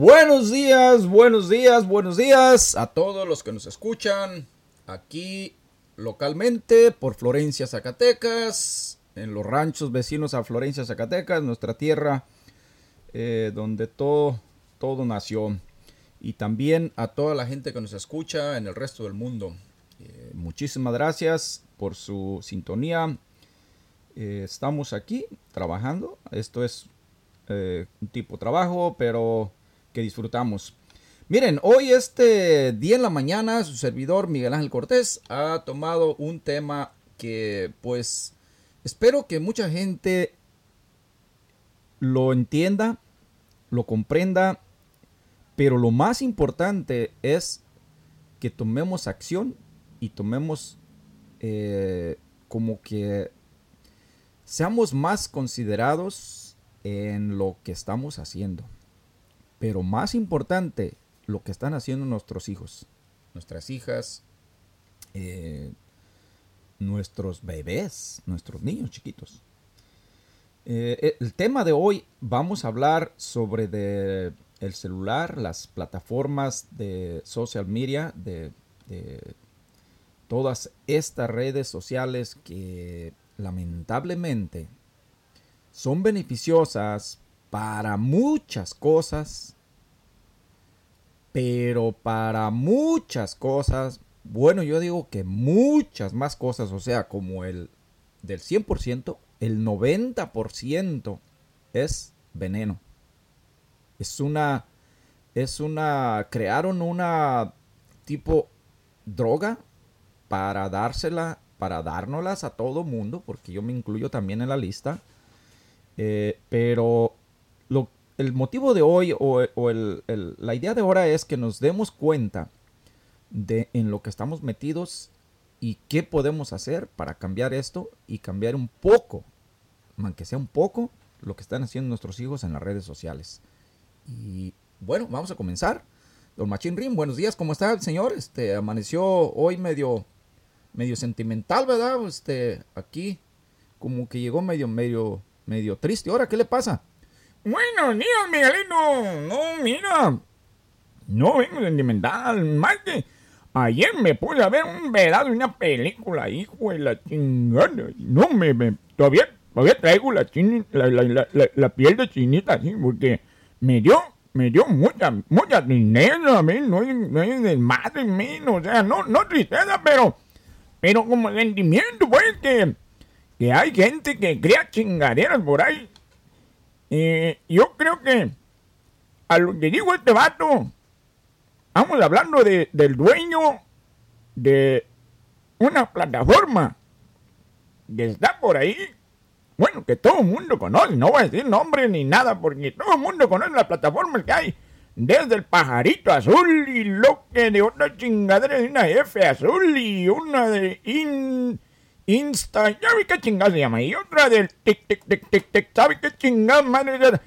Buenos días, buenos días, buenos días a todos los que nos escuchan aquí localmente por Florencia, Zacatecas, en los ranchos vecinos a Florencia, Zacatecas, nuestra tierra eh, donde todo, todo nació. Y también a toda la gente que nos escucha en el resto del mundo. Eh, muchísimas gracias por su sintonía. Eh, estamos aquí trabajando. Esto es un tipo de trabajo, pero que disfrutamos. Miren, hoy este día en la mañana su servidor Miguel Ángel Cortés ha tomado un tema que pues espero que mucha gente lo entienda, lo comprenda, pero lo más importante es que tomemos acción y tomemos eh, como que seamos más considerados en lo que estamos haciendo. Pero más importante, lo que están haciendo nuestros hijos, nuestras hijas, eh, nuestros bebés, nuestros niños chiquitos. Eh, el tema de hoy vamos a hablar sobre el celular, las plataformas de social media, de, de todas estas redes sociales que lamentablemente son beneficiosas para muchas cosas, pero para muchas cosas, bueno, yo digo que muchas más cosas, o sea, como el del 100%, el 90% es veneno. Es una, es una, crearon una tipo droga para dársela, para dárnoslas a todo mundo, porque yo me incluyo también en la lista. Eh, pero lo, el motivo de hoy o, la idea de ahora es que nos demos cuenta de en lo que estamos metidos y qué podemos hacer para cambiar esto y cambiar un poco, aunque sea un poco, lo que están haciendo nuestros hijos en las redes sociales. Y bueno, vamos a comenzar. Don Machín Rim, buenos días, ¿cómo está el señor? Este amaneció hoy medio medio sentimental, ¿verdad? Este aquí como que llegó medio medio medio triste. Ahora, ¿qué le pasa? Buenos días, Miguelito. No, mira. No vengo sentimental. Más que ayer me puse a ver un verado de una película, hijo de la chingada. No, me, todavía, todavía traigo la, la, la, piel de chinita así, porque me dio, me dio mucha, mucha tristeza mí. No hay, no hay desmadre en mí. O sea, no, no tristeza, pero, pero como sentimiento, pues, que, que hay gente que crea chingaderas por ahí eh, yo creo que a lo que digo este vato, vamos hablando de, del dueño de una plataforma que está por ahí. Bueno, que todo el mundo conoce, no voy a decir nombre ni nada, porque todo el mundo conoce la plataforma que hay. Desde el pajarito azul y lo que de otra chingadera de una F azul y una de in, Insta, vi qué chingada se llama. Y otra del tic, tic, tic, tic, tic, ¿sabe qué chingada madre?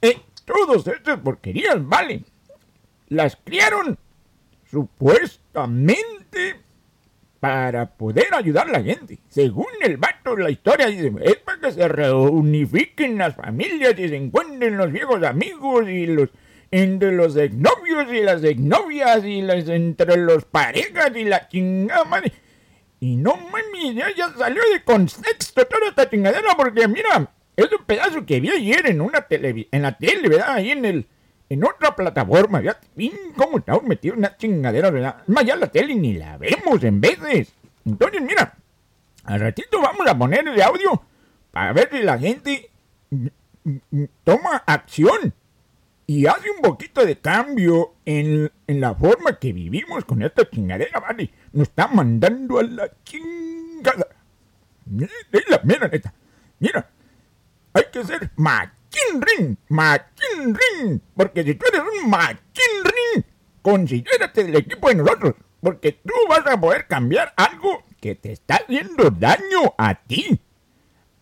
Eh, todos estas porquerías, vale. Las criaron supuestamente para poder ayudar a la gente. Según el vato, la historia dice, es para que se reunifiquen las familias y se encuentren los viejos amigos y los entre los exnovios y las exnovias y las entre los parejas y la chingada madre. Y no mami, ya, ya salió de contexto toda esta chingadera porque mira, es un pedazo que vi ayer en una tele, en la tele, ¿verdad? Ahí en el, en otra plataforma, ¿verdad? ¿Cómo estamos metidos en una chingadera, ¿verdad? Más ya la tele ni la vemos en veces. Entonces, mira, Al ratito vamos a poner el audio para ver si la gente mm, mm, mm, toma acción y hace un poquito de cambio en, en la forma que vivimos con esta chingadera, ¿vale? Nos está mandando a la chingada. Es la mera neta. Mira, hay que ser machín ring. Porque si tú eres un machín ring, considérate del equipo de nosotros. Porque tú vas a poder cambiar algo que te está haciendo daño a ti.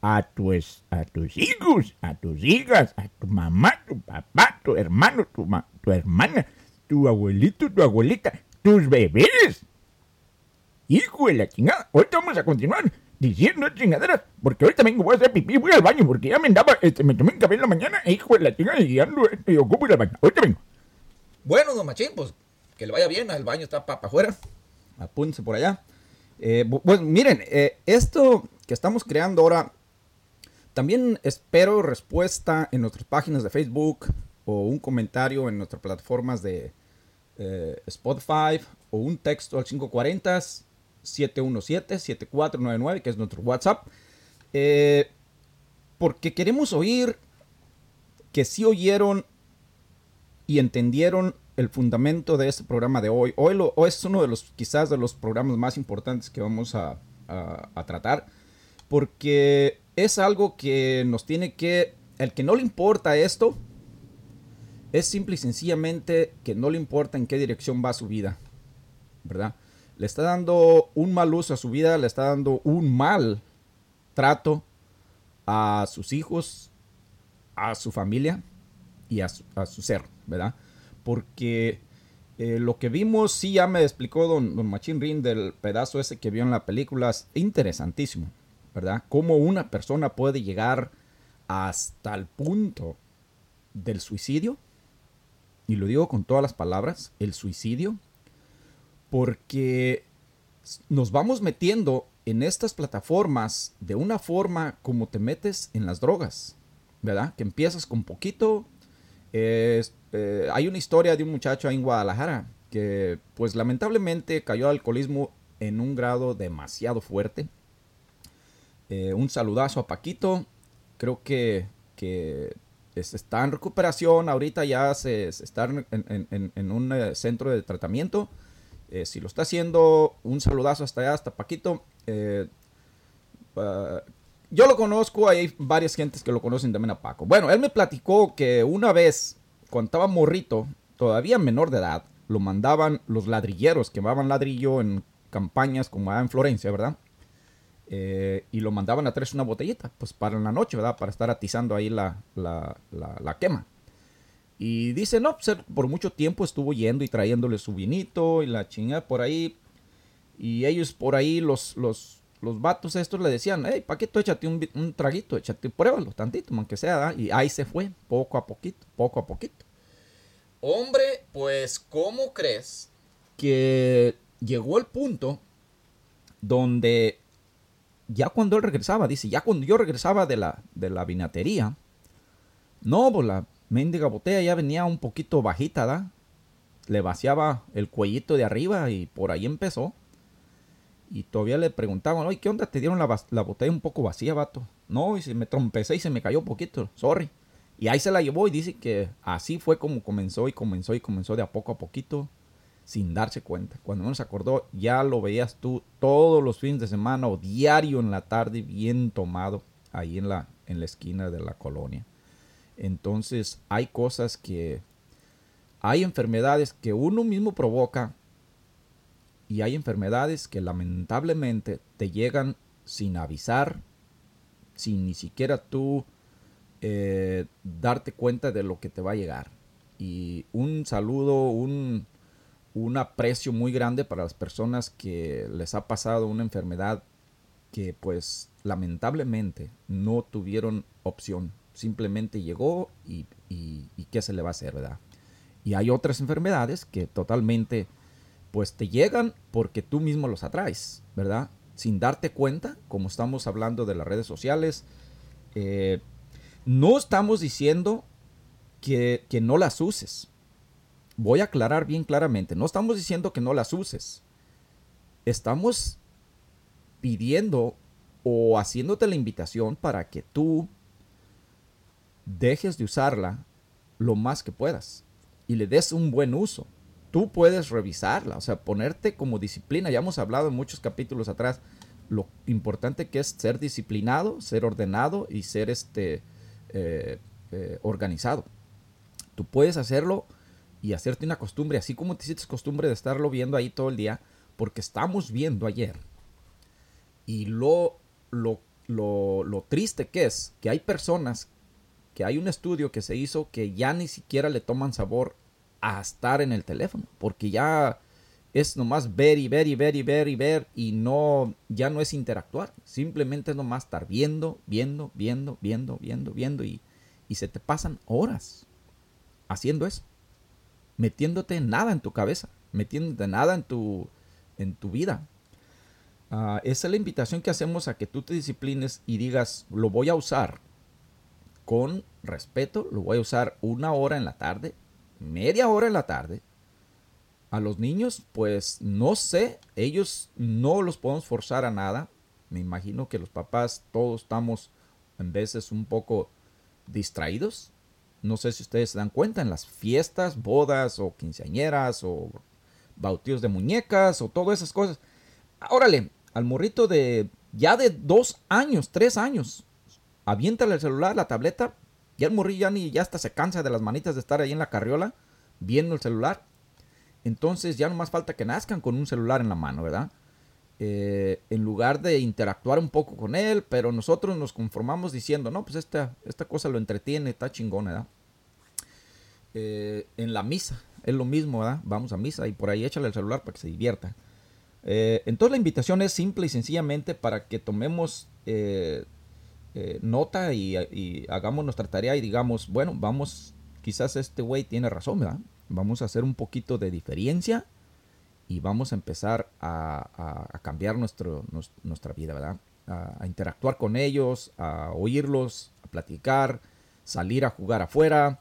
A, tu es- a tus hijos, a tus hijas, a tu mamá, tu papá, tu hermano, tu, ma- tu hermana, tu abuelito, tu abuelita, tus bebés. Hijo de la chingada. Ahorita vamos a continuar diciendo chingaderas. Porque ahorita vengo, voy a hacer pipí, voy al baño. Porque ya me andaba, este, me tomé un café en la mañana. Hijo de la chingada, y ando, este, ocupo ir al baño. Ahorita vengo. Bueno, don Machín, pues que le vaya bien, el baño está para afuera. Apúntense por allá. Eh, pues miren, eh, esto que estamos creando ahora, también espero respuesta en nuestras páginas de Facebook o un comentario en nuestras plataformas de eh, Spotify o un texto al 540-717-7499, que es nuestro WhatsApp. Eh, porque queremos oír que sí oyeron y entendieron el fundamento de este programa de hoy. Hoy, lo- hoy es uno de los quizás de los programas más importantes que vamos a, tratar porque es algo que nos tiene que el que no le importa esto es simple y sencillamente que no le importa en qué dirección va su vida, ¿verdad? Le está dando un mal uso a su vida, le está dando un mal trato a sus hijos, a su familia y a su, ser, ¿verdad? Porque eh, lo que vimos, sí ya me explicó don, don Machín Rin del pedazo ese que vio en la película, es interesantísimo, ¿verdad? Cómo una persona puede llegar hasta el punto del suicidio, y lo digo con todas las palabras, el suicidio, porque nos vamos metiendo en estas plataformas de una forma como te metes en las drogas, ¿verdad? Que empiezas con poquito. Eh, hay una historia de un muchacho ahí en Guadalajara que pues lamentablemente cayó al alcoholismo en un grado demasiado fuerte. Eh, un saludazo a Paquito. Creo que, que es- está en recuperación. Ahorita ya se, se está en, un eh, centro de tratamiento. Eh, si lo está haciendo, un saludazo hasta allá, hasta Paquito. Ah, yo lo conozco, hay varias gentes que lo conocen también a Paco. Bueno, él me platicó que una vez, cuando estaba morrito, todavía menor de edad, lo mandaban los ladrilleros, quemaban ladrillo en campañas como allá en Florencia, ¿verdad? Eh, y lo mandaban a traerse una botellita, pues para la noche, ¿verdad? Para estar atizando ahí la, la, la, quema. Y dice, no, pues por mucho tiempo estuvo yendo y trayéndole su vinito y la chingada por ahí. Y ellos por ahí, los, los, los vatos estos le decían, hey, Paquito, échate un, un traguito, échate, pruébalo tantito, aunque sea, ¿da? Y ahí se fue, poco a poquito, poco a poquito. Hombre, pues, ¿cómo crees que llegó el punto donde ya cuando él regresaba, dice, ya cuando yo regresaba de la, de la vinatería, no, pues la mendiga botella ya venía un poquito bajita, ¿da? Le vaciaba el cuellito de arriba y por ahí empezó. Y todavía le preguntaban, oye, ¿qué onda? ¿Te dieron la, botella un poco vacía, vato? No, y se me trompecé y se me cayó un poquito, sorry. Y ahí se la llevó y dice que así fue como comenzó y comenzó y comenzó de a poco a poquito sin darse cuenta. Cuando menos se acordó, ya lo veías tú todos los fines de semana o diario en la tarde, bien tomado, ahí en la, en la esquina de la colonia. Entonces hay cosas que... Hay enfermedades que uno mismo provoca y hay enfermedades que lamentablemente te llegan sin avisar, sin ni siquiera tú eh, darte cuenta de lo que te va a llegar. Y un saludo, un, un aprecio muy grande para las personas que les ha pasado una enfermedad que pues lamentablemente no tuvieron opción. Simplemente llegó y, y, qué se le va a hacer, ¿verdad? Y hay otras enfermedades que totalmente pues te llegan porque tú mismo los atraes, ¿verdad? Sin darte cuenta, como estamos hablando de las redes sociales, eh, no estamos diciendo que, que no las uses. Voy a aclarar bien claramente, no estamos diciendo que no las uses. Estamos pidiendo o haciéndote la invitación para que tú dejes de usarla lo más que puedas y le des un buen uso. Tú puedes revisarla, o sea, ponerte como disciplina. Ya hemos hablado en muchos capítulos atrás lo importante que es ser disciplinado, ser ordenado y ser este eh, eh, organizado. Tú puedes hacerlo y hacerte una costumbre, así como te hiciste costumbre de estarlo viendo ahí todo el día, porque estamos viendo ayer. Y lo, lo, lo, lo triste que es que hay personas, que hay un estudio que se hizo que ya ni siquiera le toman sabor a estar en el teléfono, porque ya es nomás ver y ver y ver y ver y ver y no, ya no es interactuar, simplemente es nomás estar viendo, viendo, viendo, viendo, viendo, viendo y, y se te pasan horas haciendo eso, metiéndote nada en tu cabeza, metiéndote nada en tu, en tu vida. Ah, esa es la invitación que hacemos a que tú te disciplines y digas, lo voy a usar con respeto, lo voy a usar una hora en la tarde, media hora en la tarde. A los niños, pues no sé, ellos no los podemos forzar a nada. Me imagino que los papás todos estamos en veces un poco distraídos. No sé si ustedes se dan cuenta en las fiestas, bodas o quinceañeras o bautizos de muñecas o todas esas cosas. Órale, al morrito de ya de dos años, tres años, aviéntale el celular, la tableta, ya el morrillo ya ni ya hasta se cansa de las manitas de estar ahí en la carriola viendo el celular. Entonces ya no más falta que nazcan con un celular en la mano, ¿verdad? Eh, en lugar de interactuar un poco con él, pero nosotros nos conformamos diciendo, no, pues esta, esta cosa lo entretiene, está chingón, ¿verdad? Eh, en la misa, es lo mismo, ¿verdad? Vamos a misa y por ahí échale el celular para que se divierta. Eh, entonces la invitación es simple y sencillamente para que tomemos nota y, y, hagamos nuestra tarea y digamos, bueno, vamos, quizás este güey tiene razón, ¿verdad? Vamos a hacer un poquito de diferencia y vamos a empezar a, cambiar nuestro, nuestra vida, ¿verdad? A, interactuar con ellos, a oírlos, a platicar, salir a jugar afuera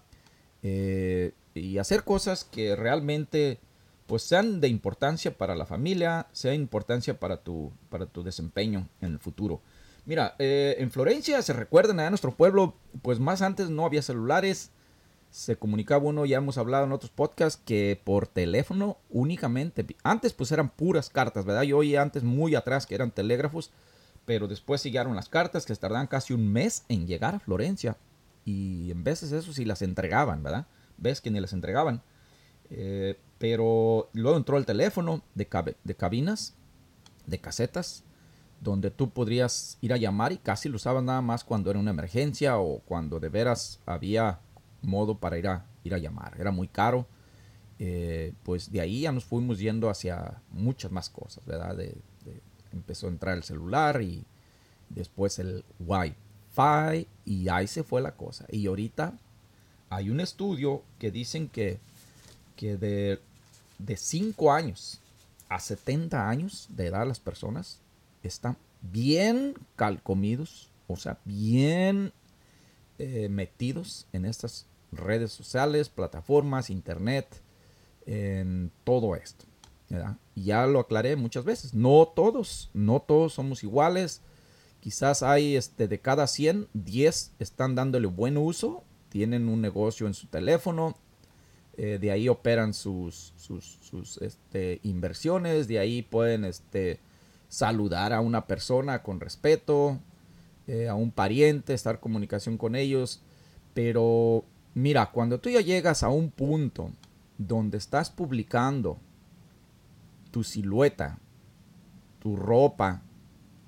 eh, y hacer cosas que realmente pues sean de importancia para la familia, sean de importancia para tu, para tu desempeño en el futuro. Mira, eh, en Florencia se recuerdan a nuestro pueblo, pues más antes no había celulares, se comunicaba uno, ya hemos hablado en otros podcasts, que por teléfono únicamente. Antes pues eran puras cartas, ¿verdad? Yo oí antes muy atrás que eran telégrafos, pero después siguieron las cartas que tardaban casi un mes en llegar a Florencia. Y en veces eso sí las entregaban, ¿verdad? Ves que ni las entregaban. Eh, pero luego entró el teléfono de, de cabinas, de casetas, donde tú podrías ir a llamar y casi lo usabas nada más cuando era una emergencia o cuando de veras había modo para ir a, ir a llamar. Era muy caro. Eh, pues de ahí ya nos fuimos yendo hacia muchas más cosas, ¿verdad? empezó a entrar el celular y después el Wi-Fi y ahí se fue la cosa. Y ahorita hay un estudio que dicen que, que de, de 5 años a 70 años de edad las personas están bien calcomidos, o sea, bien eh, metidos en estas redes sociales, plataformas, internet, en todo esto. Ya lo aclaré muchas veces. No todos, no todos somos iguales. Quizás hay este, de cada 100, 10 están dándole buen uso, tienen un negocio en su teléfono, eh, de ahí operan sus, sus, este, inversiones, de ahí pueden este, saludar a una persona con respeto, eh, a un pariente, estar en comunicación con ellos. Pero mira, cuando tú ya llegas a un punto donde estás publicando tu silueta, tu ropa,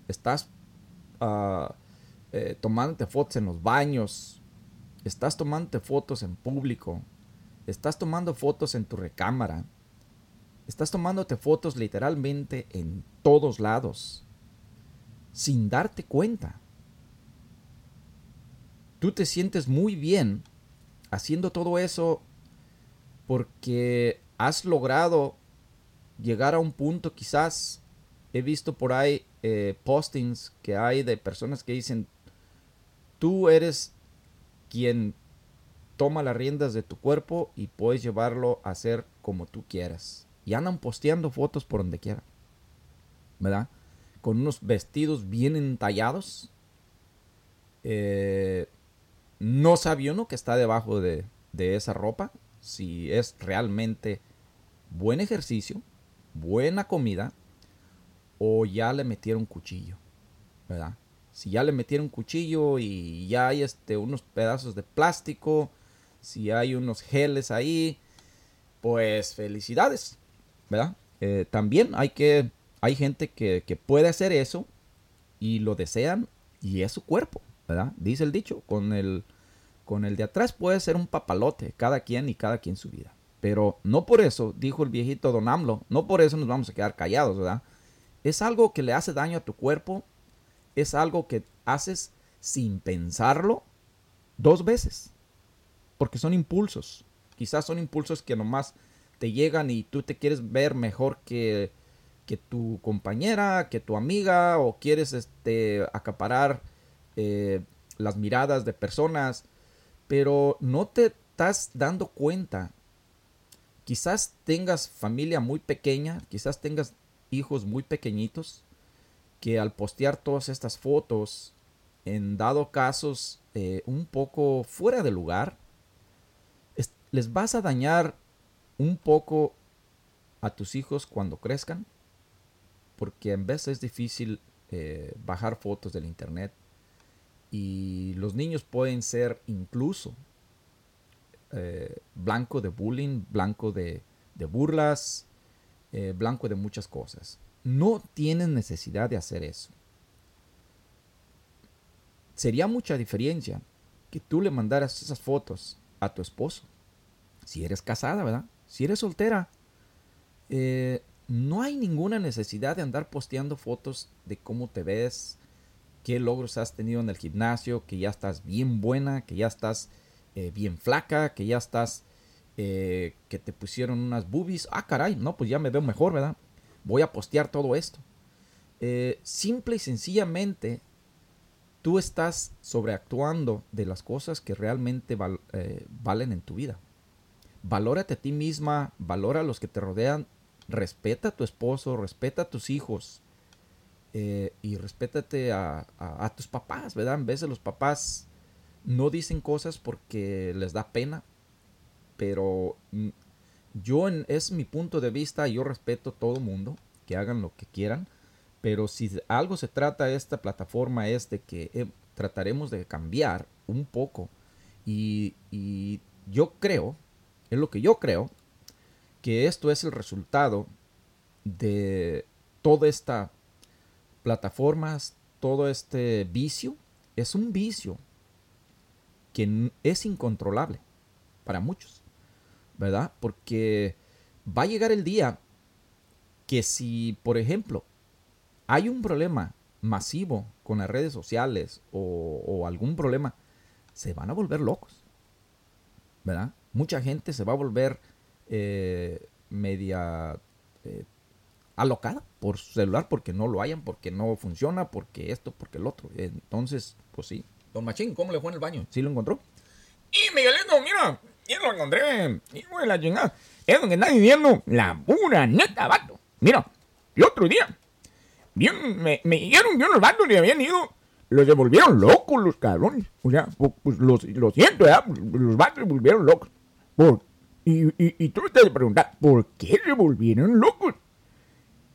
estás uh, eh, tomándote fotos en los baños, estás tomándote fotos en público, estás tomando fotos en tu recámara, estás tomándote fotos literalmente en todos lados, sin darte cuenta tú te sientes muy bien haciendo todo eso porque has logrado llegar a un punto quizás he visto por ahí eh, postings que hay de personas que dicen tú eres quien toma las riendas de tu cuerpo y puedes llevarlo a hacer como tú quieras y andan posteando fotos por donde quiera verdad con unos vestidos bien entallados. Eh, no sabe uno que está debajo de, de esa ropa, si es realmente buen ejercicio, buena comida, o ya le metieron cuchillo, ¿verdad? Si ya le metieron cuchillo y ya hay este, unos pedazos de plástico, si hay unos geles ahí, pues felicidades, ¿verdad? Eh, también hay que, hay gente que, que puede hacer eso y lo desean y es su cuerpo, ¿verdad? Dice el dicho, con el, con el de atrás puede ser un papalote, cada quien y cada quien su vida. Pero no por eso, dijo el viejito Don AMLO, no por eso nos vamos a quedar callados, ¿verdad? Es algo que le hace daño a tu cuerpo, es algo que haces sin pensarlo dos veces, porque son impulsos. Quizás son impulsos que nomás te llegan y tú te quieres ver mejor que, que tu compañera, que tu amiga, o quieres este, acaparar eh, las miradas de personas, pero no te estás dando cuenta. Quizás tengas familia muy pequeña, quizás tengas hijos muy pequeñitos, que al postear todas estas fotos, en dado casos eh, un poco fuera de lugar, les vas a dañar un poco a tus hijos cuando crezcan, porque en vez es difícil eh, bajar fotos del internet y los niños pueden ser incluso eh, blanco de bullying, blanco de, burlas, eh, blanco de muchas cosas. No tienen necesidad de hacer eso. Sería mucha diferencia que tú le mandaras esas fotos a tu esposo. Si eres casada, ¿verdad? Si eres soltera, eh, no hay ninguna necesidad de andar posteando fotos de cómo te ves, qué logros has tenido en el gimnasio, que ya estás bien buena, que ya estás eh, bien flaca, que ya estás, eh, que te pusieron unas boobies. Ah, caray, no, pues ya me veo mejor, ¿verdad? Voy a postear todo esto. Eh, simple y sencillamente, tú estás sobreactuando de las cosas que realmente valen en tu vida. Valórate a ti misma, valora a los que te rodean, respeta a tu esposo, respeta a tus hijos. Y respétate a, a, tus papás, ¿verdad? En de los papás no dicen cosas porque les da pena, pero yo en, es mi punto de vista, yo respeto a todo mundo, que hagan lo que quieran, pero si algo se trata esta plataforma es de que eh, trataremos de cambiar un poco y, y yo creo, es lo que yo creo, que esto es el resultado de toda esta plataformas, todo este vicio, es un vicio que es incontrolable para muchos, ¿verdad? Porque va a llegar el día que si, por ejemplo, hay un problema masivo con las redes sociales o, algún problema, se van a volver locos, ¿verdad? Mucha gente se va a volver eh, media eh, alocada por su celular porque no lo hayan, porque no funciona, porque esto, porque el otro. Entonces, pues sí, Don Machín, ¿cómo le fue en el baño? ¿Sí lo encontró? Y Miguelito, mira, ya lo encontré. Hijo de la chingada. Es lo que está diciendo la pura neta, vato. Mira, el otro día, bien, me, me dijeron que unos vatos le habían ido. Los devolvieron locos los cabrones. O sea, pues, los, lo siento, ¿verdad? Los vatos se volvieron locos. Por, y, y, y tú te preguntar, ¿por qué se volvieron locos?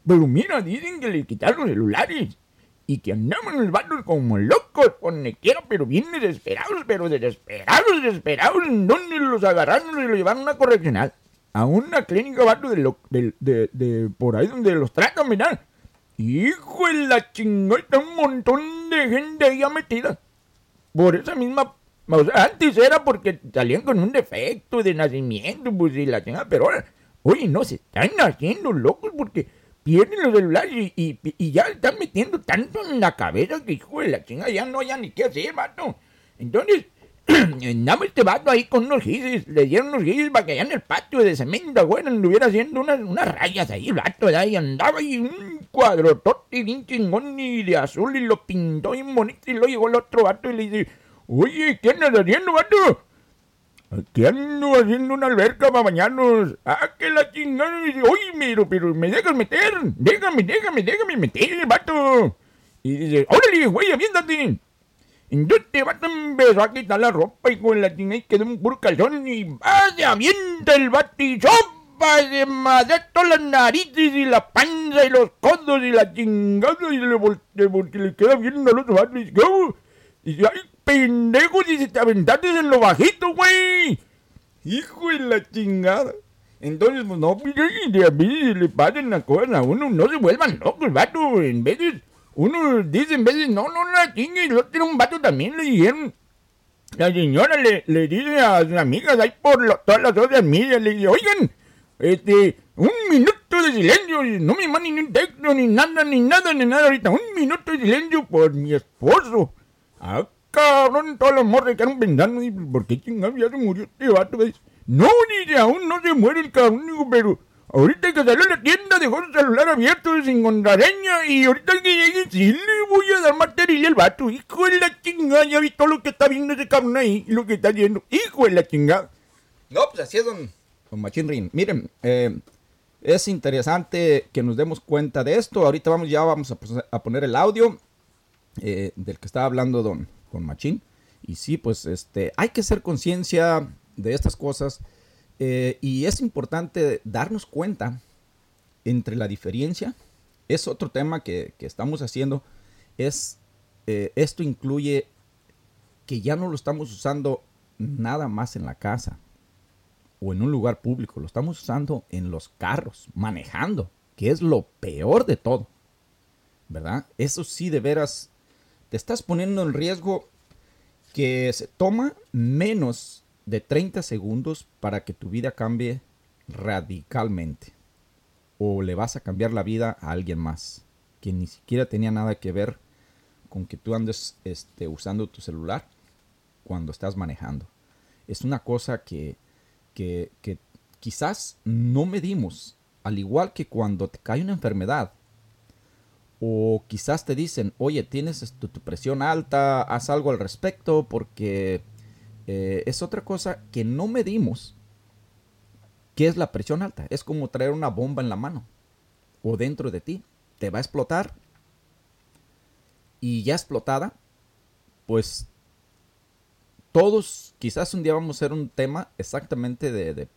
Pero mira, dicen que les quitaron los celulares y que andaban los vatos como locos por quiera, pero bien desesperados, pero desesperados, desesperados. ¿En dónde los agarraron y los llevaron a una correccional? A una clínica vato de, de, de, por ahí donde los tratan, mirá. Hijo de la chingada, un montón de gente ahí metida. Por esa misma. O sea, antes era porque salían con un defecto de nacimiento, pues y la chingada, pero ahora, oye, no se están haciendo locos porque pierden los celulares y, y, ya están metiendo tanto en la cabeza que hijo de la chinga ya no hay ni qué hacer, vato. Entonces, andaba este vato ahí con unos gises, le dieron unos gises para que allá en el patio de cemento, bueno, anduviera haciendo unas, unas rayas ahí, el vato, y andaba ahí un cuadrotote bien chingón y de azul y lo pintó bien bonito y luego llegó el otro vato y le dice, oye, ¿qué andas haciendo, vato? Aquí ando haciendo una alberca para bañarnos. Ah, que la chingada. Oye, pero, pero, ¿me dejas meter? Déjame, déjame, déjame meter, vato. Y dice, órale, güey, aviéntate. Entonces te vato empezó a quitar la ropa y con la chingada y quedó un puro calzón y vaya, avienta el vato y sopa de madre todas las narices y la panza y los codos y la chingada y le porque le queda viendo al otro vato y dice. Y dice, ay, pendejo, dice, te aventaste en lo bajito, güey. Hijo de la chingada. Entonces, pues no, pues, a mí le pasen las cosas a uno, no se vuelvan locos, vato. En veces, uno dice, en veces, no, no la chingue, y lo tiene un vato también, le dijeron. La señora le, le dice a sus amigas ahí por lo- todas las otras medias, le dice, oigan, este, un minuto de silencio, no me manden ni un texto, ni nada, ni nada, ni nada ahorita, un minuto de silencio por mi esposo. Ah, cabrón, todos los morros quedaron pensando, y, ¿por qué chingados ya se murió este vato? Dice, No, dice, aún no se muere el cabrón, digo, pero ahorita que salió a la tienda dejó su celular abierto sin contraseña y ahorita que llegue sí le voy a dar material al vato. Hijo de la chingada, ya vi todo lo que está viendo ese cabrón ahí lo que está haciendo. Hijo de la chingada. No, pues así es, don, don Rin. Miren, eh, es interesante que nos demos cuenta de esto. Ahorita vamos, ya vamos a, a poner el audio eh, del que estaba hablando don, don Machín. Y sí, pues este, hay que hacer conciencia de estas cosas. eh, y es importante darnos cuenta entre la diferencia. Es otro tema que, que estamos haciendo. Es, eh, esto incluye que ya no lo estamos usando nada más en la casa o en un lugar público, lo estamos usando en los carros, manejando, que es lo peor de todo. ¿Verdad? Eso sí, de veras, estás poniendo en riesgo que se toma menos de 30 segundos para que tu vida cambie radicalmente. O le vas a cambiar la vida a alguien más, que ni siquiera tenía nada que ver con que tú andes este, usando tu celular cuando estás manejando. Es una cosa que, que, que quizás no medimos, al igual que cuando te cae una enfermedad. O quizás te dicen, oye, tienes tu presión alta, haz algo al respecto, porque eh, es otra cosa que no medimos. ¿Qué es la presión alta? Es como traer una bomba en la mano o dentro de ti. Te va a explotar y ya explotada, pues todos quizás un día vamos a hacer un tema exactamente de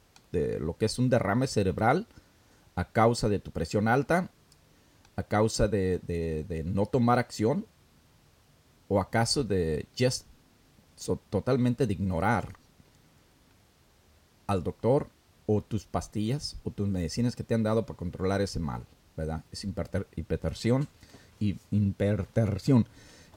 lo que es un derrame cerebral a causa de tu presión alta, a causa de, de- no tomar acción o acaso de just so- totalmente de ignorar al doctor o tus pastillas o tus medicinas que te han dado para controlar ese mal, ¿verdad? Es hipertensión y hipertensión.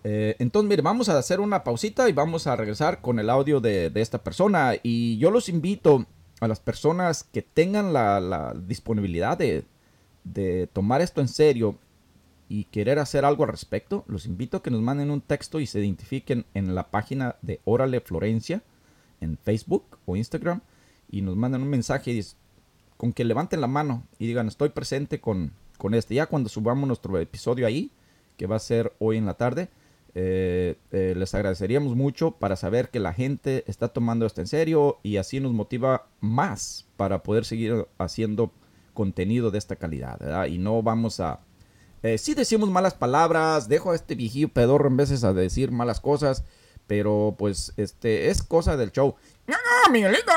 Eh, entonces, mire, vamos a hacer una pausita y vamos a regresar con el audio de, de esta persona. Y yo los invito a las personas que tengan la disponibilidad de, de tomar esto en serio y querer hacer algo al respecto, los invito a que nos manden un texto y se identifiquen en la página de Órale Florencia en Facebook o Instagram y nos mandan un mensaje y con que levanten la mano y digan estoy presente con, con este. Ya cuando subamos nuestro episodio ahí, que va a ser hoy en la tarde, eh, eh, les agradeceríamos mucho para saber que la gente está tomando esto en serio y así nos motiva más para poder seguir haciendo contenido de esta calidad, ¿verdad? Y no vamos a... Eh, sí decimos malas palabras, dejo a este viejillo pedorro en veces a decir malas cosas, pero pues este es cosa del show. No, no, Miguelito,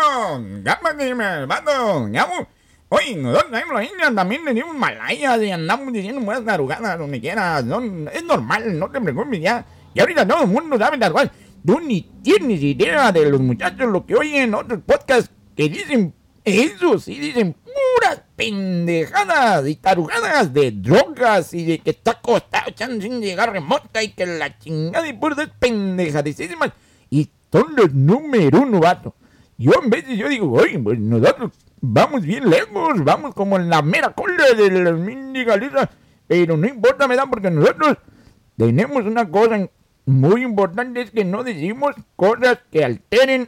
llámate, hermano, llamo. Oye, nosotros en la India también tenemos malayas y andamos diciendo buenas tarugadas donde quieras. No, es normal, no te preocupes ya. Y ahorita todo el mundo sabe las cosas. Tú ni tienes idea de los muchachos lo que oyen otros podcasts que dicen eso, sí dicen puras pendejadas y tarugadas de drogas y de que está acostado sin llegar remota y que la chingada y puras pendejadísimas. Y son los número uno, vato. Yo en veces yo digo, oye, pues nosotros vamos bien lejos, vamos como en la mera cola de las mindigalizas, pero no importa, me da porque nosotros tenemos una cosa muy importante, es que no decimos cosas que alteren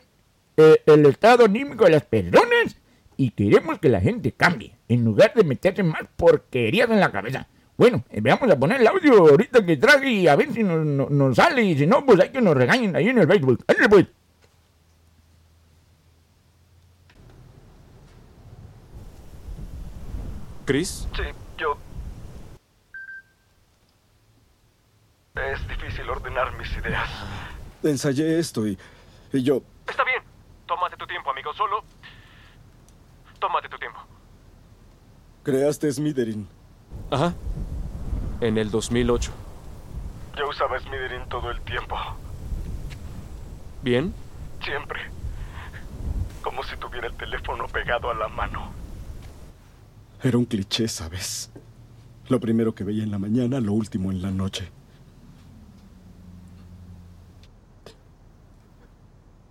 eh, el estado anímico de las personas y queremos que la gente cambie en lugar de meterse más porquerías en la cabeza. Bueno, eh, vamos a poner el audio ahorita que traje y a ver si nos, sale y si no, pues hay que nos regañen ahí en el Facebook. Ándale pues. ¿Chris? Sí, yo. Es difícil ordenar mis ideas. Ah. Ensayé esto y. y yo. Está bien. Tómate tu tiempo, amigo. Solo Tómate tu tiempo. Creaste Smitherin. Ajá. En el 2008. Yo usaba Smitherin todo el tiempo. ¿Bien? Siempre. Como si tuviera el teléfono pegado a la mano. Era un cliché, ¿sabes? Lo primero que veía en la mañana, lo último en la noche.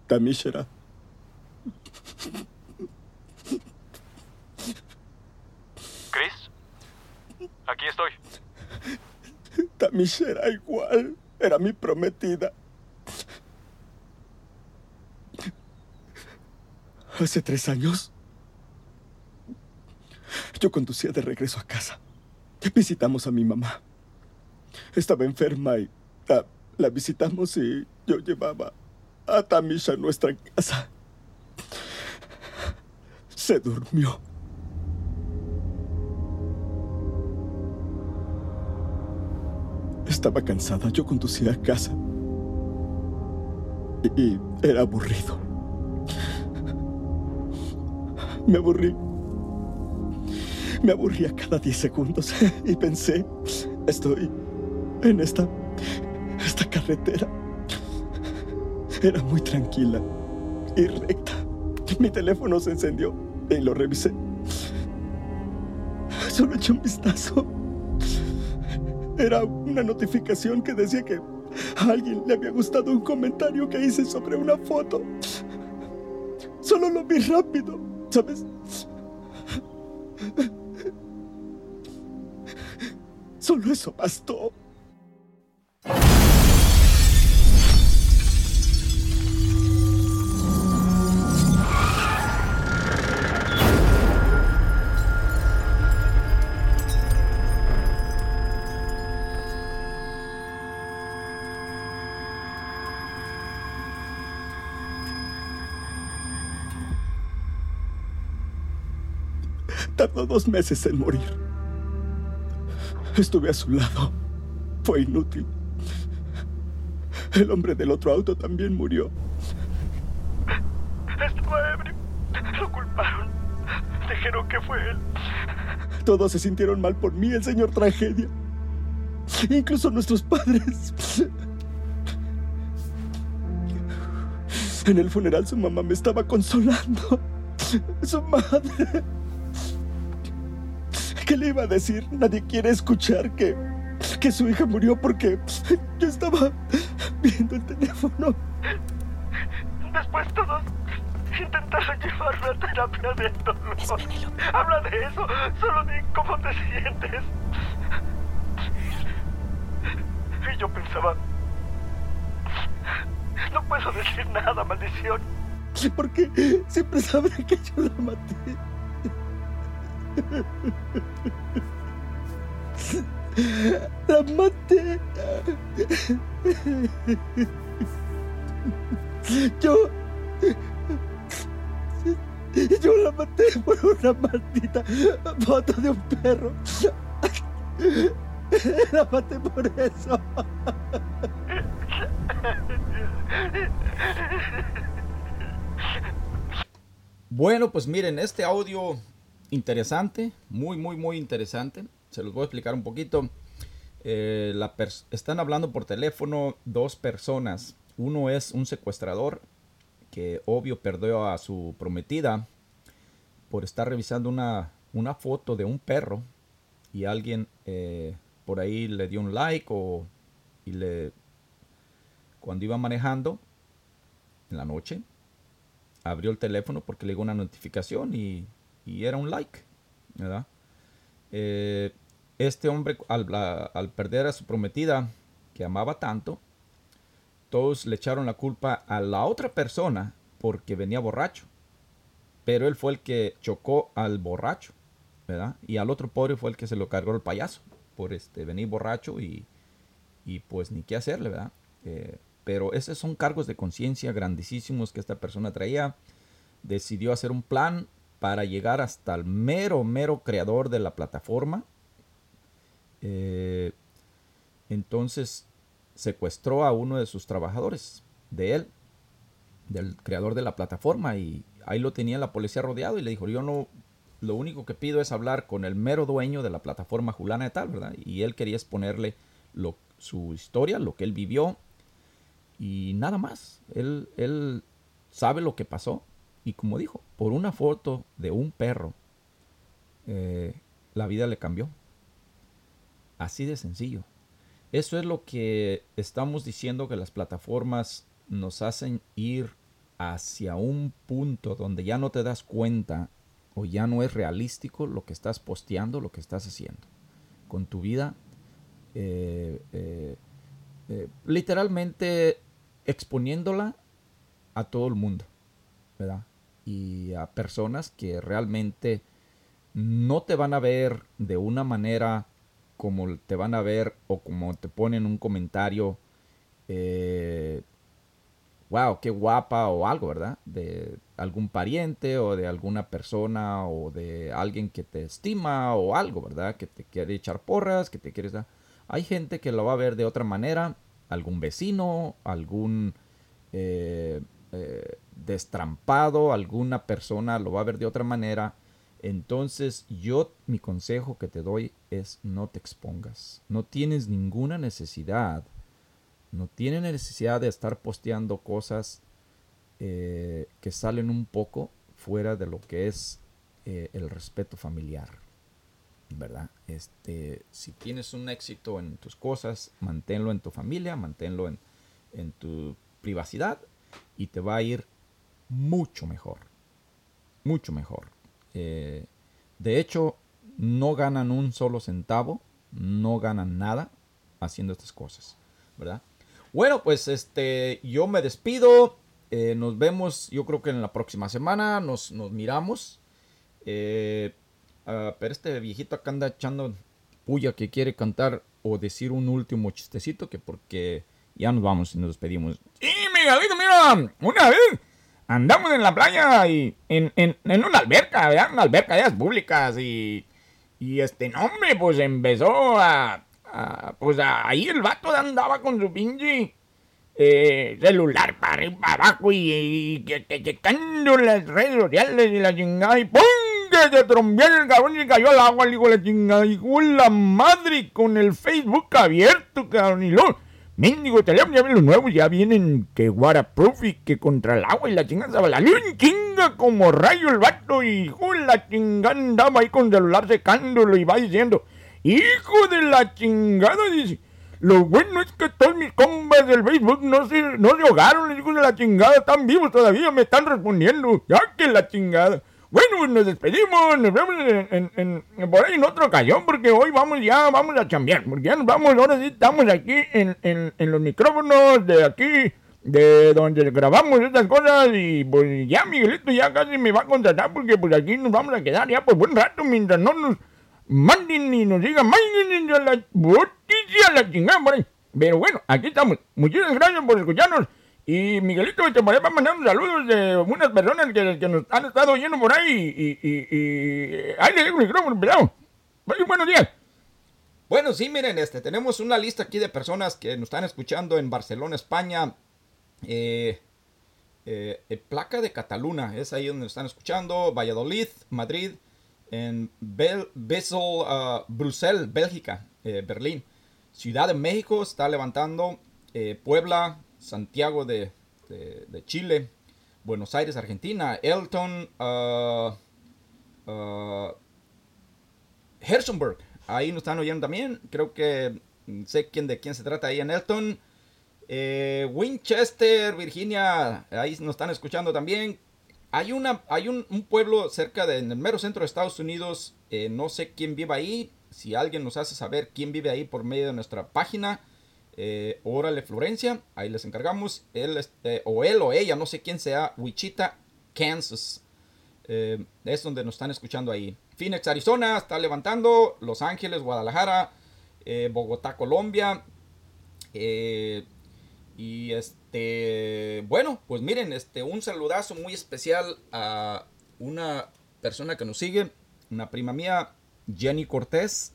Tamishera. ¿Chris? Aquí estoy. Tamishera igual. Era mi prometida. Hace tres años, yo conducía de regreso a casa. Visitamos a mi mamá. Estaba enferma y ah, la visitamos y yo llevaba a Tamisha a nuestra casa. Se durmió. Estaba cansada. Yo conducía a casa. Y, era aburrido. Me aburrí. Me aburría cada 10 segundos y pensé, estoy en esta, esta carretera. Era muy tranquila y recta. Mi teléfono se encendió y lo revisé. Solo eché un vistazo. Era una notificación que decía que a alguien le había gustado un comentario que hice sobre una foto. Solo lo vi rápido, ¿sabes? Solo eso bastó. Tardó dos meses en morir. Estuve a su lado. Fue inútil. El hombre del otro auto también murió. Estaba ebrio. Lo culparon. Dijeron que fue él. Todos se sintieron mal por mí, el señor tragedia. Incluso nuestros padres. En el funeral su mamá me estaba consolando. Su madre. ¿Qué le iba a decir? Nadie quiere escuchar que, que su hija murió porque yo estaba viendo el teléfono. Después todos intentaron llevarme a terapia de dolor. Habla de eso. Solo di cómo te sientes. Y yo pensaba... No puedo decir nada, maldición. Porque siempre sabré que yo la maté. La maté. Yo... Yo la maté por una maldita foto de un perro. La maté por eso. Bueno, pues miren, este audio interesante, muy, muy, muy interesante. Se los voy a explicar un poquito. Eh, están hablando por teléfono dos personas. Uno es un secuestrador que obvio perdió a su prometida por estar revisando una, una foto de un perro y alguien eh, por ahí le dio un like o y le cuando iba manejando en la noche abrió el teléfono porque le llegó una notificación y, y era un like, ¿verdad? Eh, este hombre al, perder a su prometida que amaba tanto, todos le echaron la culpa a la otra persona porque venía borracho. Pero él fue el que chocó al borracho, ¿verdad? Y al otro pobre fue el que se lo cargó el payaso por este venir borracho y, y pues ni qué hacerle, ¿verdad? Eh, pero esos son cargos de conciencia grandísimos que esta persona traía. Decidió hacer un plan para llegar hasta el mero, mero creador de la plataforma. Eh, entonces secuestró a uno de sus trabajadores, de él, del creador de la plataforma, y ahí lo tenía la policía rodeado y le dijo, yo no, lo único que pido es hablar con el mero dueño de la plataforma Julana de tal, ¿verdad? Y él quería exponerle su historia, lo que él vivió, y nada más. Él, él sabe lo que pasó, y como dijo, por una foto de un perro, eh, la vida le cambió. Así de sencillo. Eso es lo que estamos diciendo que las plataformas nos hacen ir hacia un punto donde ya no te das cuenta o ya no es realístico lo que estás posteando, lo que estás haciendo con tu vida. Eh, eh, literalmente exponiéndola a todo el mundo, ¿verdad? Y a personas que realmente no te van a ver de una manera como te van a ver o como te ponen un comentario wow, qué guapa o algo, ¿verdad? De algún pariente o de alguna persona o de alguien que te estima o algo, ¿verdad? Que te quiere echar porras, que te quieres dar. Hay gente que lo va a ver de otra manera, algún vecino, algún eh, eh, destrampado, alguna persona lo va a ver de otra manera. Entonces yo mi consejo que te doy es no te expongas. No tienes ninguna necesidad no tiene necesidad de estar posteando cosas eh, que salen un poco fuera de lo que es eh, el respeto familiar. ¿Verdad? Este, si tienes un éxito en tus cosas, manténlo en tu familia, manténlo en, tu privacidad y te va a ir mucho mejor. Mucho mejor. Eh, de hecho, no ganan un solo centavo, no ganan nada haciendo estas cosas, ¿verdad? Bueno, pues este, yo me despido. Eh, nos vemos, yo creo que en la próxima semana nos, nos miramos. Eh, ah, pero este viejito acá anda echando puya que quiere cantar o decir un último chistecito que porque ya nos vamos y nos despedimos. Sí, Miguelito, mira, una vez andamos en la playa y en, en, en una alberca, ¿verdad? Una alberca de las públicas y, y este nombre pues empezó a, pues ahí el vato andaba con su pinche eh, celular para arriba para abajo y, checando las redes sociales y la chingada y ¡pum! que se trombió el cabrón y cayó al agua, le digo la chingada, y la madre con el Facebook abierto, cabrón, y luego, mendigo teléfono, ya ven los nuevos, ya vienen que waterproof y que contra el agua y la chingada un chinga como rayo el vato y la chingada andaba ahí con el celular secándolo y va diciendo, Hijo de la chingada, dice. Lo bueno es que todos mis compas del Facebook no se, no se ahogaron, les digo de la chingada, están vivos todavía, me están respondiendo. Ya que la chingada. Bueno, pues nos despedimos, nos vemos en, en, por ahí en otra ocasión, porque hoy vamos ya, vamos a chambear, porque ya nos vamos, ahora sí estamos aquí en, en los micrófonos de aquí, de donde grabamos estas cosas, y pues ya Miguelito ya casi me va a contratar, porque pues aquí nos vamos a quedar ya por buen rato, mientras no nos manden y nos digan, manden a la noticia, la chingada por ahí. Pero bueno, aquí estamos. Muchísimas gracias por escucharnos. Y Miguelito te va a mandar unos saludos de unas personas que, nos han estado oyendo por ahí. Y, y, y ahí le dejo el micrófono, pelado. Buenos días. Bueno, sí, miren, este, tenemos una lista aquí de personas que nos están escuchando en Barcelona, España. Eh, eh, eh placa de Cataluna, es ahí donde nos están escuchando. Valladolid, Madrid, en Bel uh, Bruselas, Bélgica, Berlín. Ciudad de México está levantando, Puebla, Santiago de, Chile, Buenos Aires, Argentina, Elton, uh, ahí nos están oyendo también, creo que mm, sé quién de quién se trata ahí en Elton. Eh, Winchester, Virginia, ahí nos están escuchando también. Hay, una, hay un, pueblo cerca del mero centro de Estados Unidos, eh, no sé quién vive ahí, si alguien nos hace saber quién vive ahí por medio de nuestra página, eh, Órale Florencia, ahí les encargamos, él este, o él o ella, no sé quién sea, Wichita, Kansas, eh, es donde nos están escuchando ahí. Phoenix, Arizona, está levantando, Los Ángeles, Guadalajara, Bogotá, Colombia, y este, bueno, pues miren, este, un saludazo muy especial a una persona que nos sigue, una prima mía, Jenny Cortés,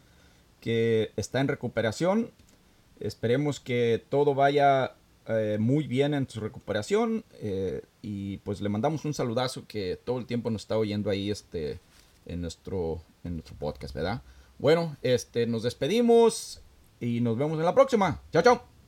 que está en recuperación. Esperemos que todo vaya eh, muy bien en su recuperación. eh, y pues le mandamos un saludazo que todo el tiempo nos está oyendo ahí este, en, nuestro, en nuestro podcast, ¿verdad? Bueno, este, nos despedimos y nos vemos en la próxima. Chao, chao.